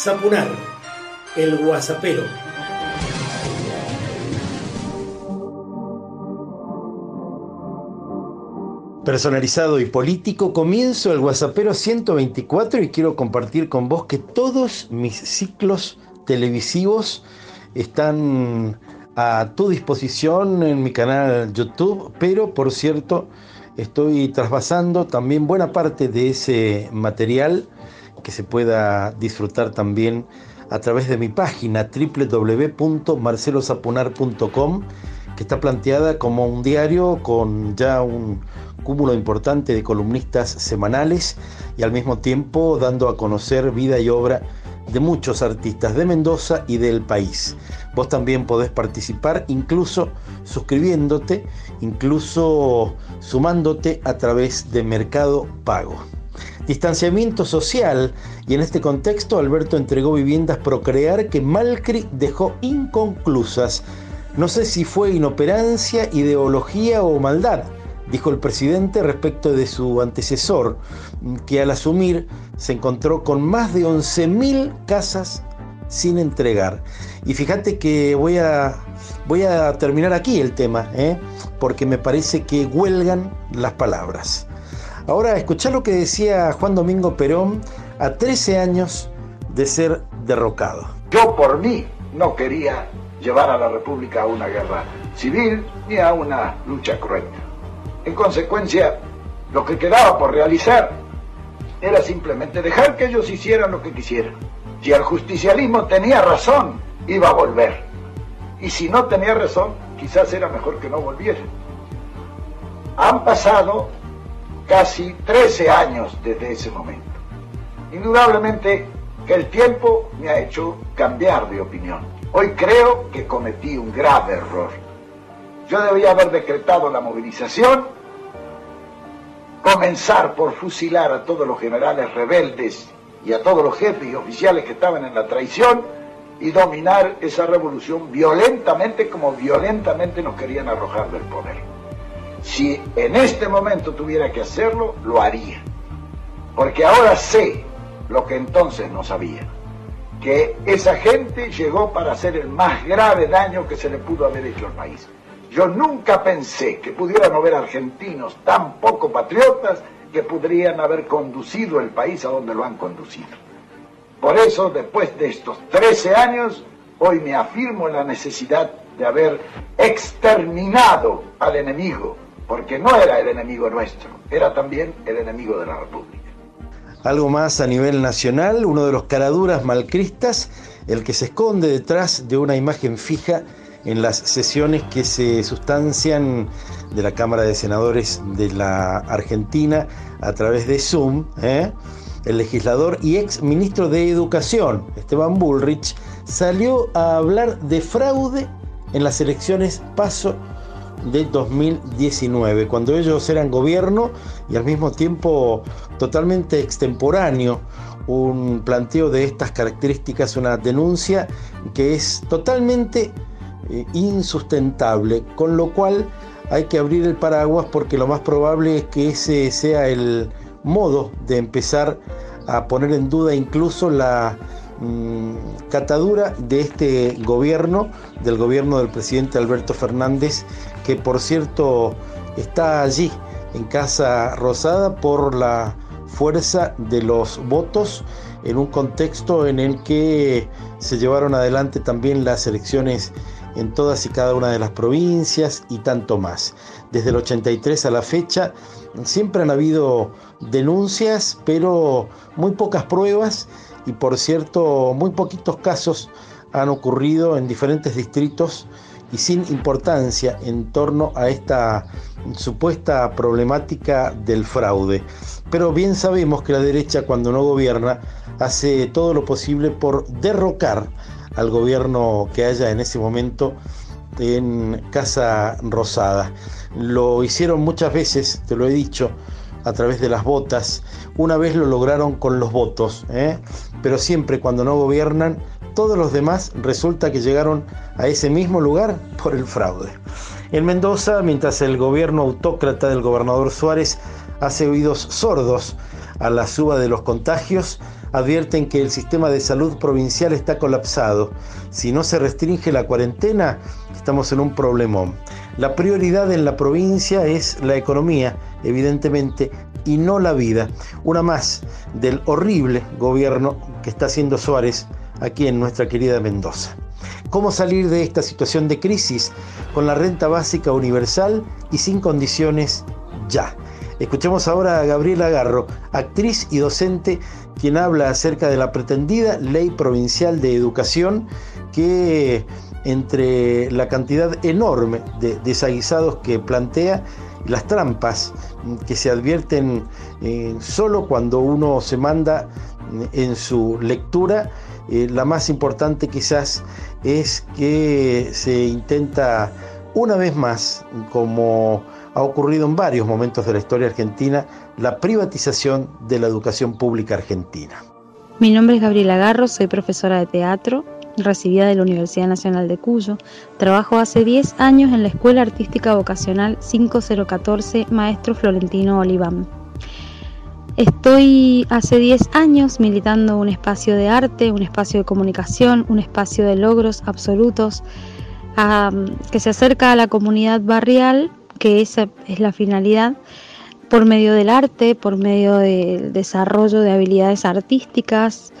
Zapunar, el guasapero. Personalizado y político, comienzo el Guasapero 124 y quiero compartir con vos que todos mis ciclos televisivos están a tu disposición en mi canal YouTube, pero por cierto estoy trasvasando también buena parte de ese material que se pueda disfrutar también a través de mi página www.marcelosapunar.com que está planteada como un diario con ya un cúmulo importante de columnistas semanales y al mismo tiempo dando a conocer vida y obra de muchos artistas de Mendoza y del país. Vos también podés participar incluso suscribiéndote, incluso sumándote a través de Mercado Pago. Distanciamiento social y en este contexto Alberto entregó viviendas Procrear que Malcri dejó inconclusas. No sé si fue inoperancia, ideología o maldad, dijo el presidente respecto de su antecesor, que al asumir se encontró con más de 11.000 casas sin entregar. Y fíjate que voy a, voy a terminar aquí el tema, ¿eh? porque me parece que huelgan las palabras. Ahora, escuchá lo que decía Juan Domingo Perón a 13 años de ser derrocado. Yo por mí no quería llevar a la República a una guerra civil ni a una lucha cruenta. En consecuencia, lo que quedaba por realizar era simplemente dejar que ellos hicieran lo que quisieran. Si el justicialismo tenía razón, iba a volver. Y si no tenía razón, quizás era mejor que no volviera. Han pasado casi 13 años desde ese momento. Indudablemente que el tiempo me ha hecho cambiar de opinión. Hoy creo que cometí un grave error. Yo debía haber decretado la movilización, comenzar por fusilar a todos los generales rebeldes y a todos los jefes y oficiales que estaban en la traición y dominar esa revolución violentamente como violentamente nos querían arrojar del poder. Si en este momento tuviera que hacerlo, lo haría. Porque ahora sé lo que entonces no sabía. Que esa gente llegó para hacer el más grave daño que se le pudo haber hecho al país. Yo nunca pensé que pudieran haber argentinos tan poco patriotas que podrían haber conducido el país a donde lo han conducido. Por eso, después de estos 13 años, hoy me afirmo en la necesidad de haber exterminado al enemigo, porque no era el enemigo nuestro, era también el enemigo de la República. Algo más a nivel nacional, uno de los caraduras malcristas, el que se esconde detrás de una imagen fija en las sesiones que se sustancian de la Cámara de Senadores de la Argentina a través de Zoom, ¿eh? el legislador y ex ministro de Educación, Esteban Bullrich, salió a hablar de fraude en las elecciones PASO de 2019, cuando ellos eran gobierno y al mismo tiempo totalmente extemporáneo un planteo de estas características, una denuncia que es totalmente eh, insustentable, con lo cual hay que abrir el paraguas porque lo más probable es que ese sea el modo de empezar a poner en duda incluso la mm, catadura de este gobierno, del gobierno del presidente Alberto Fernández, que por cierto está allí en Casa Rosada por la fuerza de los votos en un contexto en el que se llevaron adelante también las elecciones en todas y cada una de las provincias y tanto más. Desde el 83 a la fecha siempre han habido denuncias, pero muy pocas pruebas y por cierto muy poquitos casos han ocurrido en diferentes distritos y sin importancia en torno a esta supuesta problemática del fraude. Pero bien sabemos que la derecha cuando no gobierna hace todo lo posible por derrocar al gobierno que haya en ese momento en Casa Rosada. Lo hicieron muchas veces, te lo he dicho, a través de las botas. Una vez lo lograron con los votos, ¿eh? pero siempre cuando no gobiernan, todos los demás resulta que llegaron a ese mismo lugar por el fraude. En Mendoza, mientras el gobierno autócrata del gobernador Suárez hace oídos sordos a la suba de los contagios, advierten que el sistema de salud provincial está colapsado. Si no se restringe la cuarentena, estamos en un problemón. La prioridad en la provincia es la economía, evidentemente, y no la vida. Una más del horrible gobierno que está haciendo Suárez aquí en nuestra querida Mendoza. ¿Cómo salir de esta situación de crisis? Con la renta básica universal y sin condiciones ya. Escuchemos ahora a Gabriela Garro, actriz y docente, quien habla acerca de la pretendida ley provincial de educación que entre la cantidad enorme de desaguisados que plantea y las trampas que se advierten eh, solo cuando uno se manda en su lectura, eh, la más importante quizás es que se intenta una vez más, como ha ocurrido en varios momentos de la historia argentina, la privatización de la educación pública argentina. Mi nombre es Gabriela Garro, soy profesora de teatro, recibida de la Universidad Nacional de Cuyo. Trabajo hace 10 años en la Escuela Artística Vocacional 5014 Maestro Florentino Oliván. Estoy hace 10 años militando un espacio de arte, un espacio de comunicación, un espacio de logros absolutos que se acerca a la comunidad barrial, que esa es la finalidad, por medio del arte, por medio del desarrollo de habilidades artísticas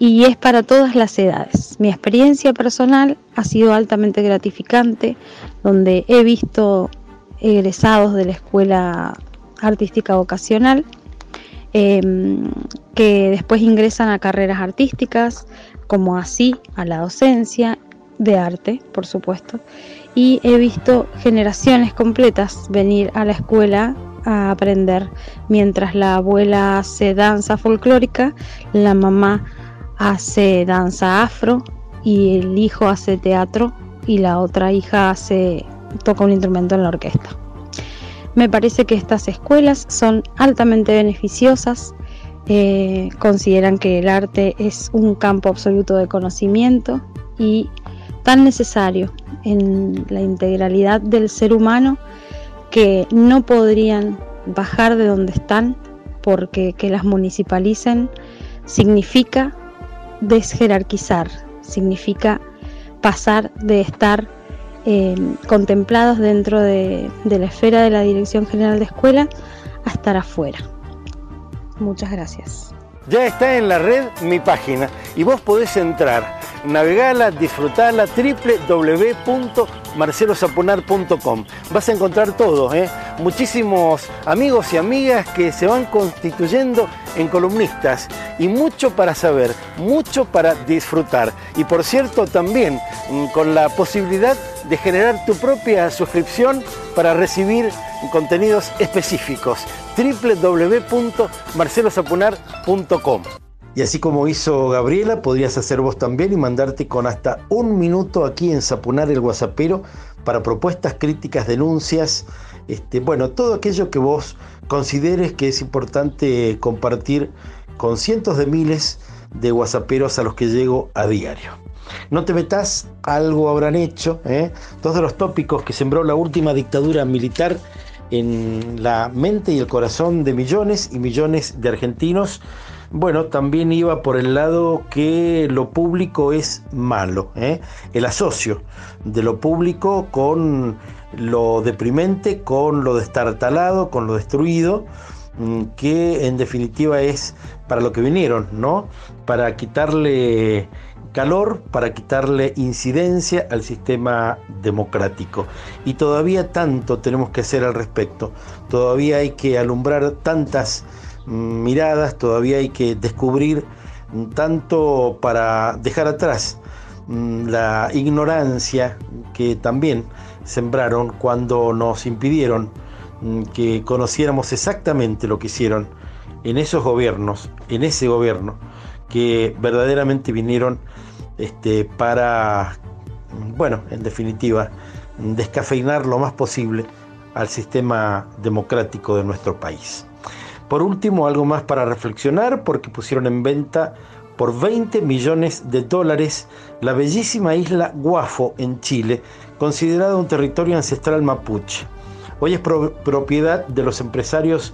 y es para todas las edades. Mi experiencia personal ha sido altamente gratificante, donde he visto egresados de la Escuela Artística Vocacional Em, que después ingresan a carreras artísticas, como así a la docencia de arte, por supuesto. Y he visto generaciones completas venir a la escuela a aprender, mientras la abuela hace danza folclórica, la mamá hace danza afro y el hijo hace teatro y la otra hija hace toca un instrumento en la orquesta. Me parece que estas escuelas son altamente beneficiosas, eh, consideran que el arte es un campo absoluto de conocimiento y tan necesario en la integralidad del ser humano que no podrían bajar de donde están porque que las municipalicen significa desjerarquizar, significa pasar de estar eh, contemplados dentro de, la esfera de la Dirección General de Escuela a estar afuera. Muchas gracias. Ya está en la red mi página y vos podés entrar, navegala, disfrutala, www.marcelosaponar.com. Vas a encontrar todo, ¿eh? muchísimos amigos y amigas que se van constituyendo en columnistas y mucho para saber, mucho para disfrutar. Y por cierto, también mm, con la posibilidad de generar tu propia suscripción para recibir contenidos específicos. www.marcelosapunar.com y así como hizo Gabriela, podrías hacer vos también y mandarte con hasta un minuto aquí en Sapunar el Guasapero para propuestas, críticas, denuncias, este, bueno, todo aquello que vos consideres que es importante compartir con cientos de miles de guasaperos a los que llego a diario. No te metas, algo habrán hecho. ¿eh? Dos de los tópicos que sembró la última dictadura militar en la mente y el corazón de millones y millones de argentinos, bueno, también iba por el lado que lo público es malo, ¿eh? el asocio de lo público con lo deprimente, con lo destartalado, con lo destruido, mm, que en definitiva es para lo que vinieron, ¿no? Para quitarle calor para quitarle incidencia al sistema democrático. Y todavía tanto tenemos que hacer al respecto. Todavía hay que alumbrar tantas miradas, todavía hay que descubrir mm, tanto para dejar atrás mm, la ignorancia que también sembraron cuando nos impidieron que conociéramos exactamente lo que hicieron en esos gobiernos, en ese gobierno, que verdaderamente vinieron este, para, bueno, en definitiva, descafeinar lo más posible al sistema democrático de nuestro país. Por último, algo más para reflexionar, porque pusieron en venta por 20 millones de dólares la bellísima isla Guafo en Chile, considerada un territorio ancestral mapuche. Hoy es propiedad de los empresarios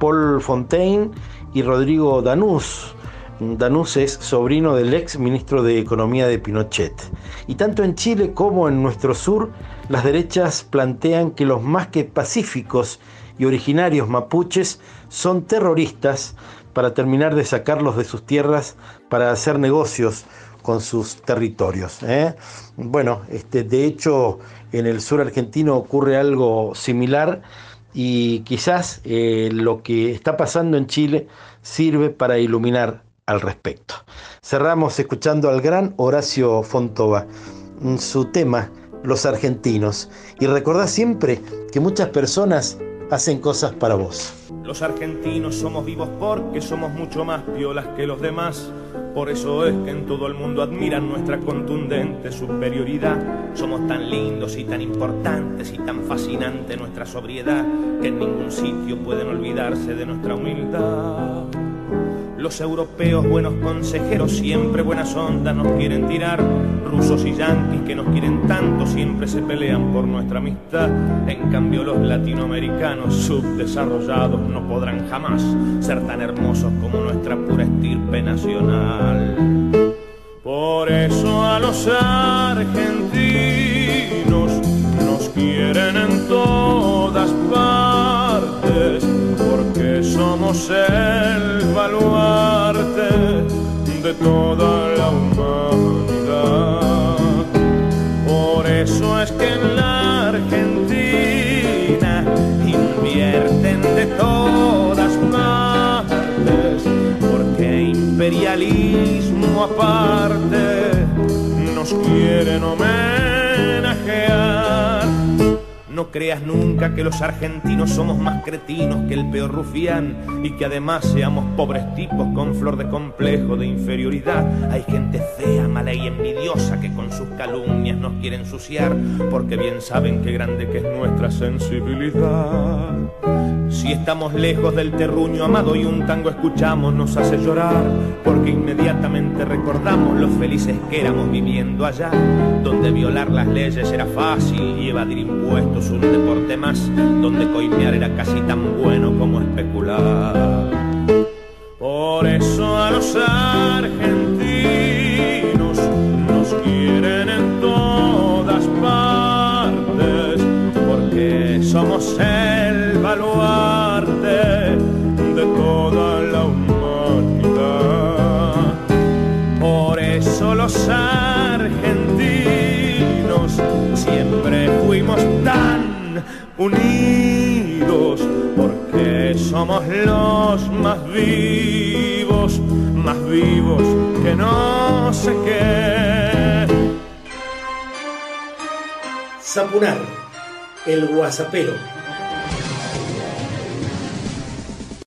Paul Fontaine y Rodrigo Danús. Danús es sobrino del ex ministro de Economía de Pinochet. Y tanto en Chile como en nuestro sur, las derechas plantean que los más que pacíficos y originarios mapuches son terroristas para terminar de sacarlos de sus tierras para hacer negocios con sus territorios. ¿eh? Bueno, este, de hecho en el sur argentino ocurre algo similar y quizás eh, lo que está pasando en Chile sirve para iluminar al respecto. Cerramos escuchando al gran Horacio Fontova, su tema, Los argentinos, y recordá siempre que muchas personas hacen cosas para vos. Los argentinos somos vivos porque somos mucho más piolas que los demás. Por eso es que en todo el mundo admiran nuestra contundente superioridad. Somos tan lindos y tan importantes y tan fascinante nuestra sobriedad que en ningún sitio pueden olvidarse de nuestra humildad. Los europeos, buenos consejeros, siempre buenas ondas nos quieren tirar. Rusos y yanquis que nos quieren tanto, siempre se pelean por nuestra amistad. En cambio, los latinoamericanos subdesarrollados no podrán jamás ser tan hermosos como nuestra pura estirpe nacional. Por eso a los argentinos nos quieren en todas partes somos el nos quieren homenajear no creas nunca que los argentinos somos más cretinos que el peor rufián y que además seamos pobres tipos con flor de complejo de inferioridad. Hay gente fea, mala y envidiosa que con sus calumnias nos quiere ensuciar porque bien saben qué grande que es nuestra sensibilidad. Si estamos lejos del terruño amado y un tango escuchamos nos hace llorar porque inmediatamente recordamos lo felices que éramos viviendo allá, donde violar las leyes era fácil y evadir impuestos un deporte más, donde coimear era casi tan bueno como especular. Argentinos siempre fuimos tan unidos, porque somos los más vivos, más vivos que no sé qué. Zapunar, el guasapero